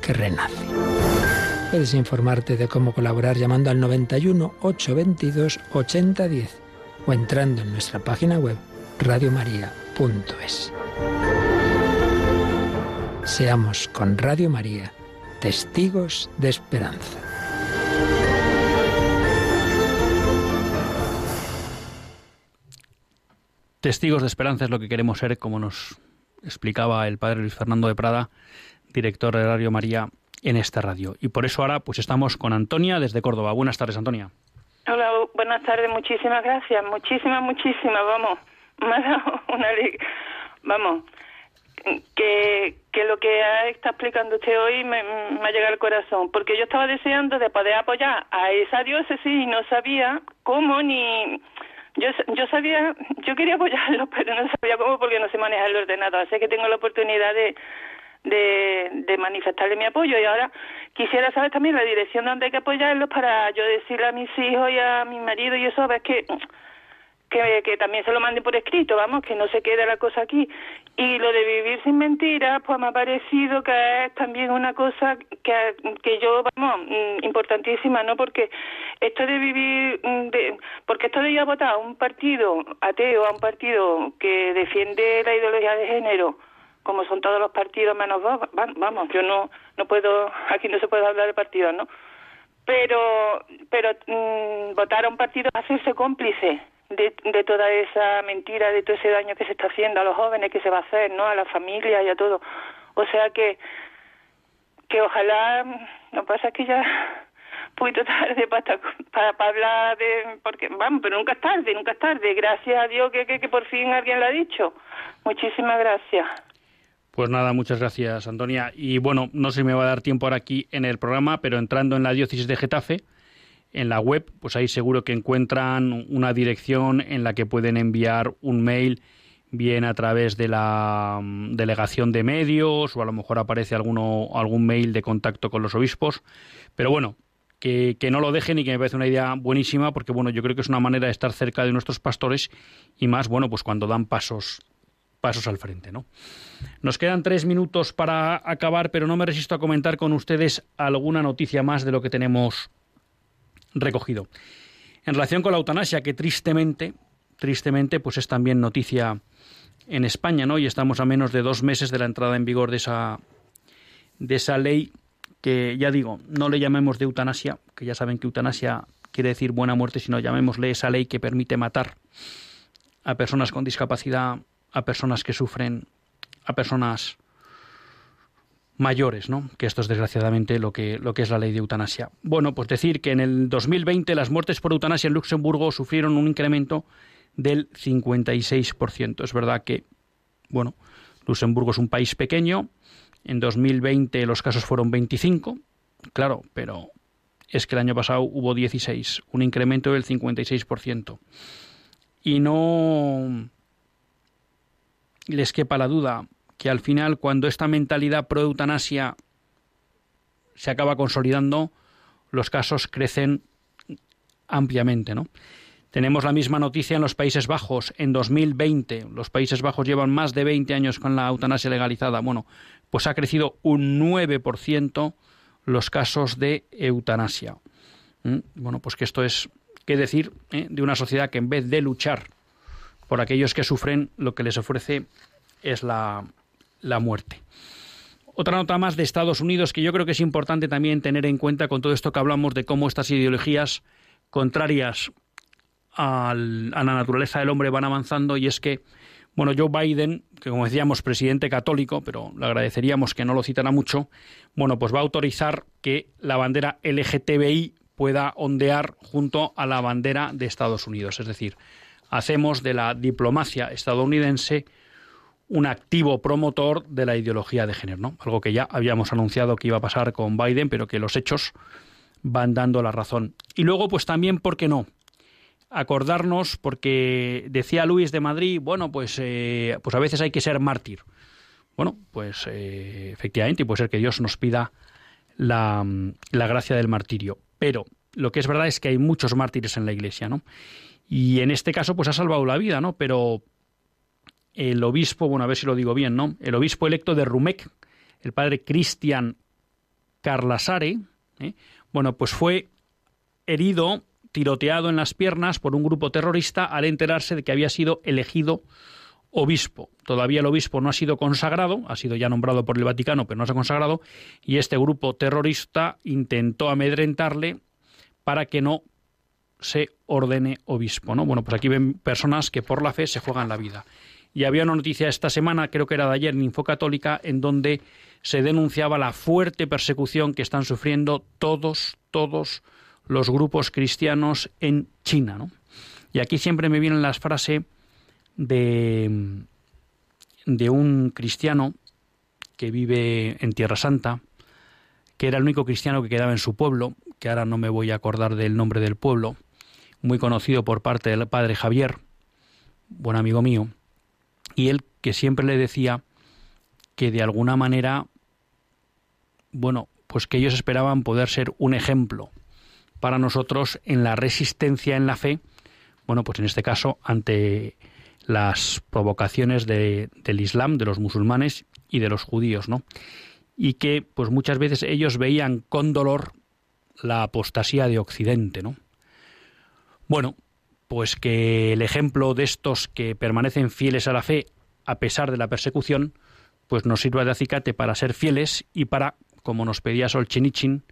que renace. Puedes informarte de cómo colaborar llamando al 91 822 8010 o entrando en nuestra página web radiomaria.es. Seamos con Radio María testigos de esperanza. Testigos de esperanza es lo que queremos ser, como nos explicaba el padre Luis Fernando de Prada, director de Radio María en esta radio. Y por eso ahora pues estamos con Antonia desde Córdoba. Buenas tardes, Antonia. Hola, buenas tardes, muchísimas gracias, muchísimas, muchísimas, vamos, me ha dado una vamos, que, que lo que está explicando usted hoy me, ha llegado al corazón, porque yo estaba deseando de poder apoyar a esa diócesis y no sabía cómo ni... Yo, yo sabía, yo quería apoyarlo, pero no sabía cómo porque no se maneja el ordenador, así que tengo la oportunidad de, de, de manifestarle mi apoyo y ahora quisiera saber también la dirección donde hay que apoyarlos para yo decirle a mis hijos y a mi marido y eso, a que que, que también se lo mande por escrito, vamos, que no se quede la cosa aquí. Y lo de vivir sin mentiras, pues me ha parecido que es también una cosa que, que yo, vamos, mm, importantísima, ¿no? Porque esto de vivir, mm, de, porque esto de ir a votar a un partido ateo, a un partido que defiende la ideología de género, como son todos los partidos menos dos, vamos, yo no, no puedo, aquí no se puede hablar de partidos, ¿no? Pero, pero mm, votar a un partido es hacerse cómplice de, de toda esa mentira, de todo ese daño que se está haciendo a los jóvenes, que se va a hacer, ¿no? A la familia y a todo. O sea que, que ojalá, no pasa que ya poquito tarde para, para, para, hablar de, porque vamos, pero nunca es tarde, nunca es tarde. Gracias a Dios que, que, que por fin alguien lo ha dicho. Muchísimas gracias. Pues nada, muchas gracias, Antonia. Y bueno, no si me va a dar tiempo ahora aquí en el programa, pero entrando en la diócesis de Getafe, en la web, pues ahí seguro que encuentran una dirección en la que pueden enviar un mail bien a través de la mm, delegación de medios o a lo mejor aparece alguno, algún mail de contacto con los obispos. Pero bueno, que, que, no lo dejen y que me parece una idea buenísima porque bueno, yo creo que es una manera de estar cerca de nuestros pastores y más, bueno, pues cuando dan pasos pasos al frente, ¿no? Nos quedan tres minutos para acabar, pero no me resisto a comentar con ustedes alguna noticia más de lo que tenemos recogido. En relación con la eutanasia, que tristemente, tristemente, pues es también noticia en España, ¿no? Y estamos a menos de dos meses de la entrada en vigor de esa, de esa ley que, ya digo, no le llamemos de eutanasia, que ya saben que eutanasia quiere decir buena muerte, sino llamémosle esa ley que permite matar a personas con discapacidad, a personas que sufren, a personas mayores, ¿no? Que esto es desgraciadamente lo que, lo que es la ley de eutanasia. Bueno, pues decir que en el 2020 las muertes por eutanasia en Luxemburgo sufrieron un incremento del 56%. Es verdad que, bueno, Luxemburgo es un país pequeño. En 2020 los casos fueron 25, claro, pero es que el año pasado hubo 16, un incremento del 56%. Y no les quepa la duda, que al final cuando esta mentalidad pro eutanasia se acaba consolidando, los casos crecen ampliamente, ¿no? Tenemos la misma noticia en los Países Bajos. En 2020, los Países Bajos llevan más de 20 años con la eutanasia legalizada. Bueno, pues ha crecido un 9% los casos de eutanasia. ¿Mm? Bueno, pues que esto es, qué decir, ¿eh? de una sociedad que en vez de luchar por aquellos que sufren, lo que les ofrece es la, la muerte. Otra nota más de Estados Unidos que yo creo que es importante también tener en cuenta con todo esto que hablamos de cómo estas ideologías contrarias al, a la naturaleza del hombre van avanzando y es que, bueno, Joe Biden, que como decíamos, presidente católico, pero le agradeceríamos que no lo citara mucho, bueno, pues va a autorizar que la bandera LGTBI pueda ondear junto a la bandera de Estados Unidos. Es decir, hacemos de la diplomacia estadounidense un activo promotor de la ideología de género, ¿no? Algo que ya habíamos anunciado que iba a pasar con Biden, pero que los hechos van dando la razón. Y luego, pues también, ¿por qué no? Acordarnos, porque decía Luis de Madrid, bueno, pues, eh, pues a veces hay que ser mártir. Bueno, pues eh, efectivamente, y puede ser que Dios nos pida la, la gracia del martirio. Pero lo que es verdad es que hay muchos mártires en la Iglesia, ¿no? Y en este caso, pues ha salvado la vida, ¿no? Pero el obispo, bueno, a ver si lo digo bien, ¿no? El obispo electo de Rumec, el padre Cristian Carlasare, ¿eh? bueno, pues fue herido, tiroteado en las piernas por un grupo terrorista al enterarse de que había sido elegido obispo. Todavía el obispo no ha sido consagrado, ha sido ya nombrado por el Vaticano, pero no se ha consagrado, y este grupo terrorista intentó amedrentarle para que no se ordene obispo, ¿no? Bueno, pues aquí ven personas que por la fe se juegan la vida. Y había una noticia esta semana, creo que era de ayer, en Infocatólica, en donde se denunciaba la fuerte persecución que están sufriendo todos, todos los grupos cristianos en China. ¿no? Y aquí siempre me vienen las frases de, de un cristiano que vive en Tierra Santa, que era el único cristiano que quedaba en su pueblo, que ahora no me voy a acordar del nombre del pueblo, muy conocido por parte del padre Javier, buen amigo mío, y él que siempre le decía que de alguna manera, bueno, pues que ellos esperaban poder ser un ejemplo para nosotros en la resistencia en la fe, bueno, pues en este caso ante las provocaciones del Islam, de los musulmanes y de los judíos, ¿no? Y que, pues muchas veces ellos veían con dolor la apostasía de Occidente, ¿no? Bueno, pues que el ejemplo de estos que permanecen fieles a la fe a pesar de la persecución, pues nos sirva de acicate para ser fieles y para, como nos pedía Solchenichin,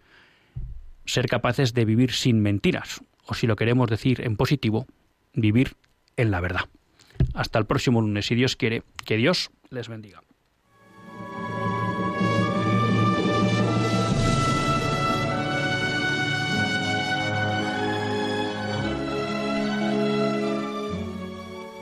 ser capaces de vivir sin mentiras, o si lo queremos decir en positivo, vivir en la verdad. Hasta el próximo lunes, si Dios quiere, que Dios les bendiga.